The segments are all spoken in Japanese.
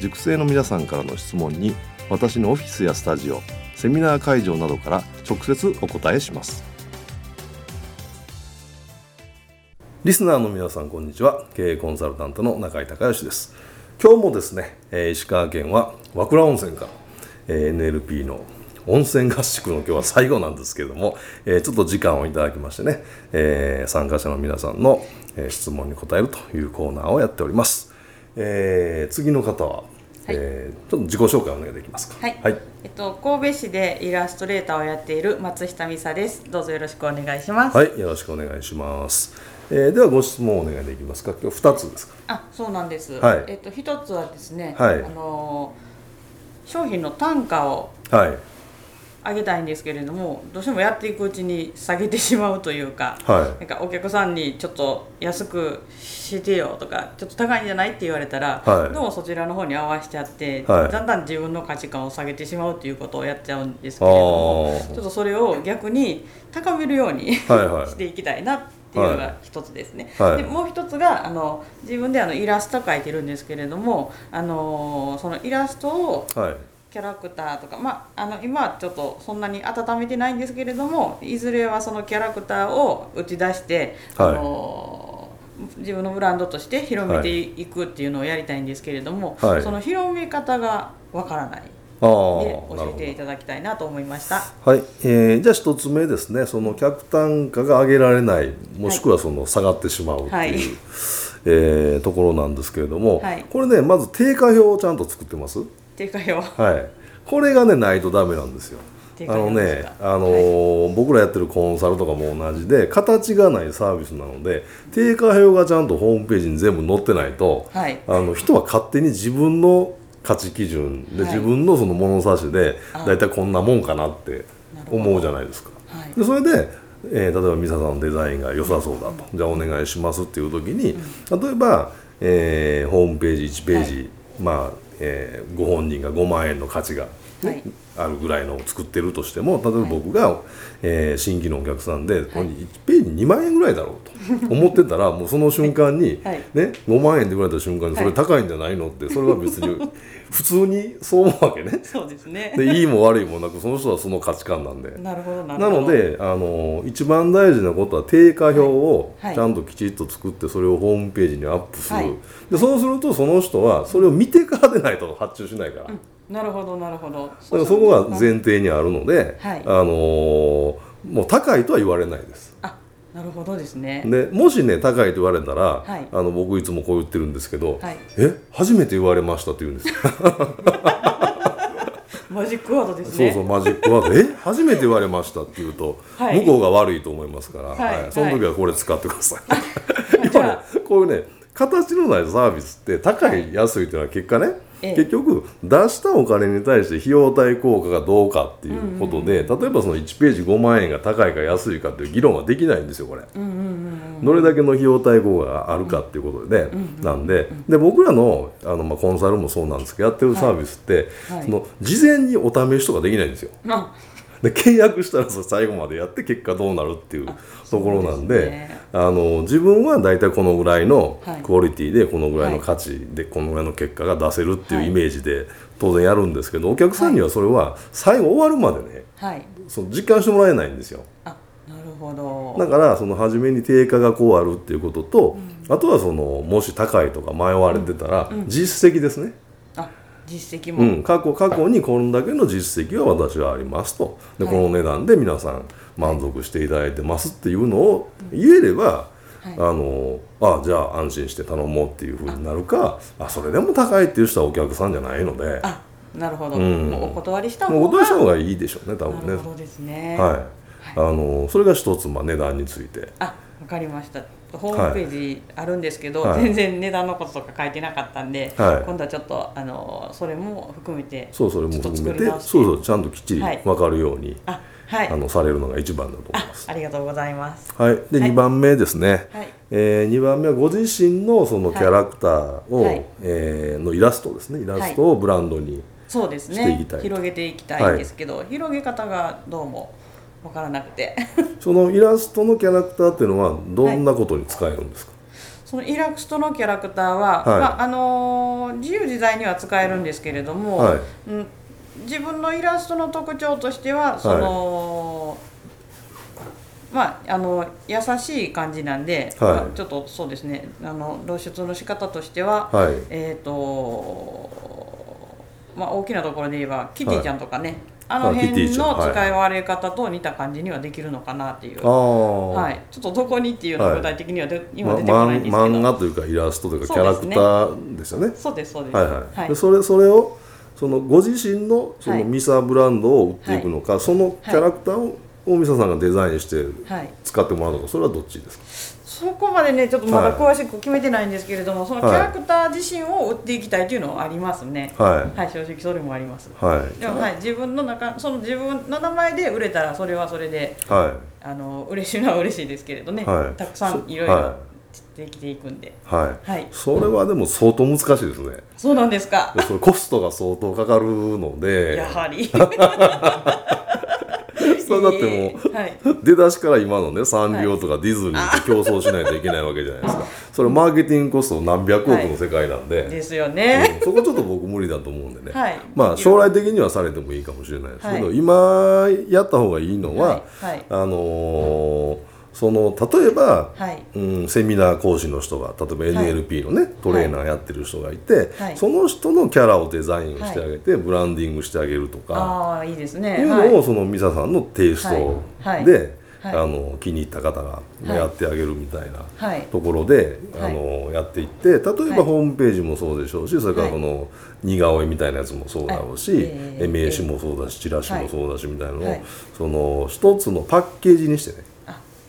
塾生の皆さんからの質問に私のオフィスやスタジオセミナー会場などから直接お答えします。リスナーの皆さんこんにちは。経営コンサルタントの中井隆義です。今日もですね、え石川県は和倉温泉から、え NLP の温泉合宿の今日は最後なんですけれども、えちょっと時間をいただきましてね、え参加者の皆さんの、え質問に答えるというコーナーをやっております、えー、次の方ははい、えー、ちょっと自己紹介お願いできますか。はい。はい、えっと神戸市でイラストレーターをやっている松下美沙です。どうぞよろしくお願いします。はい、よろしくお願いします。えー、ではご質問お願いできますか。今日二つですか。あ、そうなんです。はい。えっと一つはですね、はい、あの商品の単価をはい。上げたいんですけれどもどうしてもやっていくうちに下げてしまうというか,、はい、なんかお客さんにちょっと安くしてよとかちょっと高いんじゃないって言われたら、はい、どうもそちらの方に合わせちゃって、はい、だんだん自分の価値観を下げてしまうっていうことをやっちゃうんですけれどもちょっとそれを逆に高めるようにしていきたいなっていうのが一つですね、はい、でもう一つがあの自分であのイラスト描いてるんですけれどもあのそのイラストを、はいキャラクターとか、まあ、あの今はちょっとそんなに温めてないんですけれどもいずれはそのキャラクターを打ち出して、はい、あの自分のブランドとして広めていくっていうのをやりたいんですけれども、はい、その広め方がわからない。で教えていただきたいなと思いました。はい、えー、じゃあ一つ目ですね。その客単価が上げられない、もしくはその下がってしまうっていう、はい、えー、ところなんですけれども、はい、これねまず定価表をちゃんと作ってます？定価表はい。これがねないとダメなんですよ。あのね、あのーはい、僕らやってるコンサルとかも同じで形がないサービスなので定価表がちゃんとホームページに全部載ってないと、はい、あの人は勝手に自分の価値基準で、はい、自分のその物差しで大体こんなもんかなって思うじゃないですか。でそれでえー、例えば美沙さんのデザインが良さそうだと、うん、じゃあお願いしますっていう時に、うん、例えば、えー、ホームページ1ページ、まあえー、ご本人が5万円の価値が、ね、はい、あるぐらいのを作ってるとしても例えば僕が、はい、えー、新規のお客さんで、はい、1ページ2万円ぐらいだろうと思ってたらもうその瞬間に、はい、ね、5万円で売られた瞬間にそれ高いんじゃないのってそれは別に 普通にそう思うわけね。そうですね。でいいも悪いもなくその人はその価値観なんで。なるほどなのであの一番大事なことは定価表をちゃんときちっと作ってそれをホームページにアップする、はい、でそうするとその人はそれを見てからでないと発注しないから。うん。なるほどなるほど。だからそこが前提にあるので、はい、あのー、もう高いとは言われないです。あなるほどですね。でもしね高いと言われたら、はい、あの僕いつもこう言ってるんですけど「はい、え初めて言われました」って言うんですよ マジックワードですね。そうそうマジックワード「え初めて言われました」って言うと、はい、向こうが悪いと思いますから、はい。その時はこれ使ってください、今ねこういうね形のないサービスって高い、安いっていうのは結果ね結局出したお金に対して費用対効果がどうかっていうことで、うんうん、例えばその1ページ5万円が高いか安いかっていう議論はできないんですよこれ、うんうんうん、どれだけの費用対効果があるかっていうことで、うんうん、なんで。で僕らのあの、まあ、コンサルもそうなんですけどやってるサービスって、はい。はい、その事前にお試しとかできないんですよ。で契約したら最後までやって結果どうなるっていうところなんで、ね、あの自分は大体このぐらいのクオリティでこのぐらいの価値でこのぐらいの結果が出せるっていうイメージで当然やるんですけどお客さんにはそれは最後終わるまでね、はい、その実感してもらえないんですよ。あなるほど。だからその初めに定価がこうあるっていうことと、うん、あとはそのもし高いとか迷われてたら、実績ですね。実績も、うん、過去過去にこんだけの実績は私はありますと。で、はい、この値段で皆さん満足していただいてますっていうのを言えれば、はい、あのあじゃあ安心して頼もうっていうふうになるかあそれでも高いっていう人はお客さんじゃないので。あなるほど、うん、お断りした方がお断りした方がいいでしょうね多分ね。なるほどですね。はい、あのそれが一つ、まあ、値段について。あわかりましたホームページあるんですけど、はい、全然値段のこととか書いてなかったんで、はい、今度はちょっとあのそれも含めてそうそれも含めてそうそうちゃんときっちり分かるように、はい、ああのされるのが一番だと思います。ありがとうございます。はい。で、はい、2番目ですね、はい。えー、2番目はご自身のそのキャラクターを、はい、えー、のイラストですね。イラストをブランドにそうですね。広げていきたいんですけど、広げ方がどうも分からなくて。そのイラストのキャラクターっていうのはどんなことに使えるんですか、そのイラストのキャラクターは、はい、まああのー、自由自在には使えるんですけれども、はい、うん、自分のイラストの特徴としてはその、まあ、あの優しい感じなんで、はい。まあ、ちょっとそうですねあの露出の仕方としては、はい、えっ、ー、とまあ大きなところで言えばキティちゃんとかね、あの辺の使い割れ方と似た感じにはできるのかなっていう、はい、ちょっとどこにっていうのは具体的にはで、はい、今出てこないんですけど、ま、漫画というかイラストというかキャラクターですよね。そうですそうです。はいはい、はい、でそれそれをそのご自身のそのミサブランドを売っていくのか、はい、そのキャラクターを大見さんがデザインして使ってもらうのかそれはどっちですか？そこまでねちょっとまだ詳しく決めてないんですけれども、はい、そのキャラクター自身を売っていきたいというのはありますね。はい、はい、正直それもあります。はい。でも、はい、自分の中その自分の名前で売れたらそれはそれで、はい、あの嬉しいのは嬉しいですけれどね、はい、たくさんいろいろできていくんで、はい、はい、それはでも相当難しいですね。そうなんですか。それコストが相当かかるので。やはり それだってもう、はい、出だしから今のねサンリオとかディズニーと競争しないといけないわけじゃないですか。それマーケティングコスト何百億の世界なんで、ですよね、うん、そこちょっと僕無理だと思うんでね、はい、まあ将来的にはされてもいいかもしれないですけど、今やった方がいいのは、あのーその例えば、はい、うん、セミナー講師の人が例えば NLP のね、はい、トレーナーやってる人がいて、はい、その人のキャラをデザインしてあげて、ブランディングしてあげるとかあいいですね。いうのを、そのミサさんのテイストで、あの気に入った方がやってあげるみたいなところで、あのやっていって例えばホームページもそうでしょうしそれからこの似顔絵みたいなやつもそうだろうし、名刺もそうだしチラシもそうだしみたいなのを、その一つのパッケージにしてね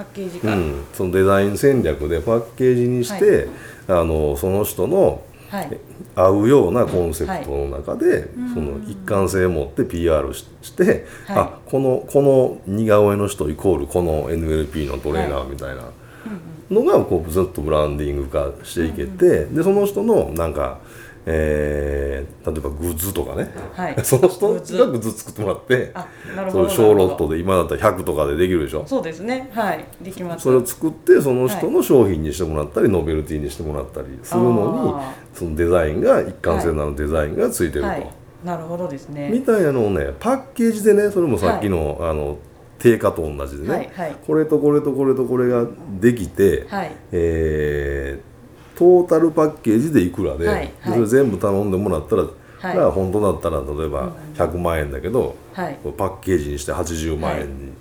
パッケージか、うん、そのデザイン戦略でパッケージにして、はい、あのその人の、はい、合うようなコンセプトの中で、はい、その一貫性を持って PR しして、はい、あこのこの似顔絵の人イコールこの NLP のトレーナーみたいなのがこうずっとブランディング化していけて、でその人のなんかえー、例えばグッズとかね、はい、その人がグッズ作ってもらってそういう小ロットで今だったら100とかでできるでしょ？そうですね。はい。できます。それを作ってその人の商品にしてもらったり、はい、ノベルティにしてもらったりするのにそのデザインが一貫性のあるデザインがついてると、はい、なるほどですね。みたいなのをねパッケージでねそれもさっきの,、あの定価と同じでね、これとこれとこれとこれができて、はい、えートータルパッケージでいくらではい、それ全部頼んでもらったら、はい、本当だったら例えば100万円だけど、はい、パッケージにして80万円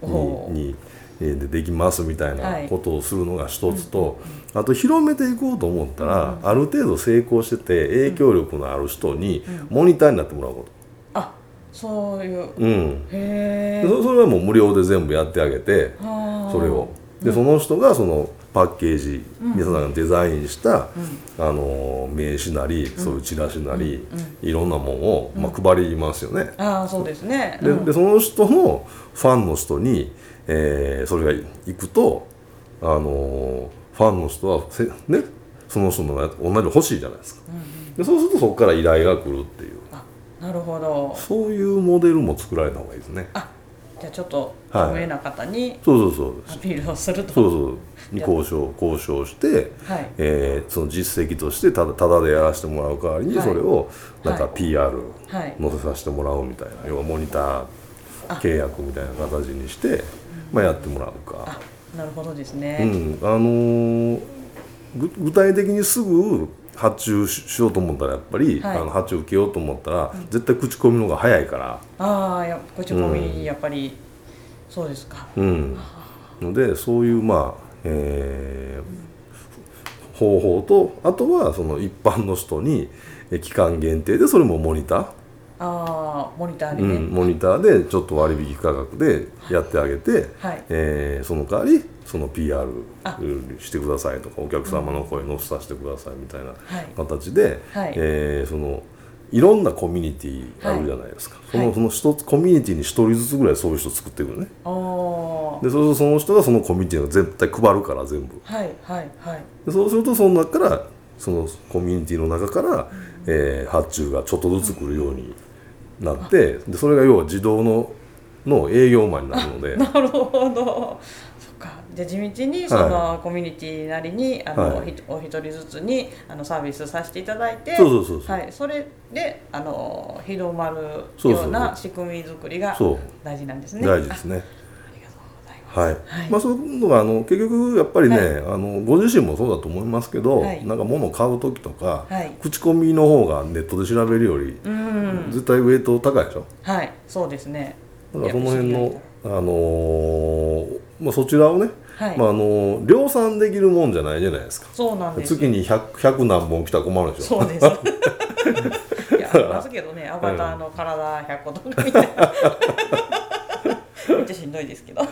に,、はい、にでできますみたいなことをするのが一つと、あと広めていこうと思ったら、ある程度成功してて影響力のある人にモニターになってもらうこと。あそういう、うん、へそそれはもう無料で全部やってあげてそれを。でその人がそのパッケージ、皆さんがデザインした、あの名刺なり、そういうチラシなり、いろんなものを、まあ、配りますよね。あそうですね、ででその人のファンの人に、えー、それが行くと、あのファンの人はせ、ね、その人の同じの欲しいじゃないですか。でそうするとそこから依頼が来るっていう。なるほど。そういうモデルも作られた方がいいですね。あじゃあちょっと有名な方にそうそうそうアピールをすると。そうそう。に交渉交渉して、はい、えー、その実績としてただただでやらせてもらう代わりにそれをなんか PR 載せさせてもらうみたいな、要はモニター契約みたいな形にしてまあ、やってもらうか。なるほどですね、うん、あのー、具体的にすぐ発注しようと思ったらやっぱり、はい、あの発注受けようと思ったら、うん、絶対口コミの方が早いから。ああ口コミやっぱり、うん、そうですか。うん。のでそういうまあえー、方法とあとはその一般の人に期間限定でそれもモニターあモニターにね、うん、モニターでちょっと割引価格でやってあげて、はい、えー、その代わりその PR してくださいとかお客様の声乗せさせてくださいみたいな形で、はい、えー、そのいろんなコミュニティあるじゃないですか、はい、そのその一つコミュニティに一人ずつぐらいそういう人作っていくのね。でそうするとその人がそのコミュニティを絶対配るから全部。はいはいはい。でそうするとその中からそのコミュニティの中から、うん、えー、発注がちょっとずつ来るようになってでそれが要は自動のの営業マンになるので。なるほど。そっか。じゃあ地道にそのコミュニティなりに、あの、はい、お一人ずつにあのサービスさせていただいてそうそうそうはい、それであの広まるような仕組み作りが大事なんですね。大事ですね。はい、はい、まあそういうのがあの結局やっぱりね、はい、あのご自身もそうだと思いますけど、はい、なんか物を買う時とか、口コミの方がネットで調べるより、絶対ウェイト高いでしょ？はい。そうですね。だからその辺のあのー、まあ、そちらをね、まああのー、量産できるもんじゃないじゃないですか。そうなんです月に 100, 100何本来たら困るでしょ。そうです。いやありますけどねアバターの体100個とかみたいな。めっちゃしんどいですけど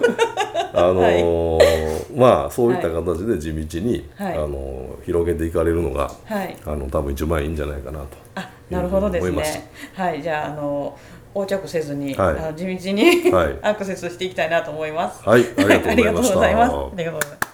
あのーはい、まあそういった形で地道に、はい、あのー、広げていかれるのが、はい、あの多分一番いいんじゃないかなとあなるほどですね。はい。じゃああの横着せずに、はい、あの地道に、はい、アクセスしていきたいなと思います。はい。ありがとうございます。ありがとうございます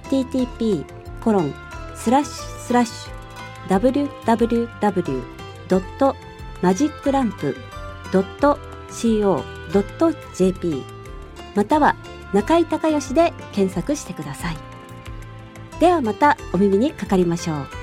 http コロンスラッシュスラッシュ www.magiclamp.co.jp または中井隆義で検索してください。ではまたお耳にかかりましょう。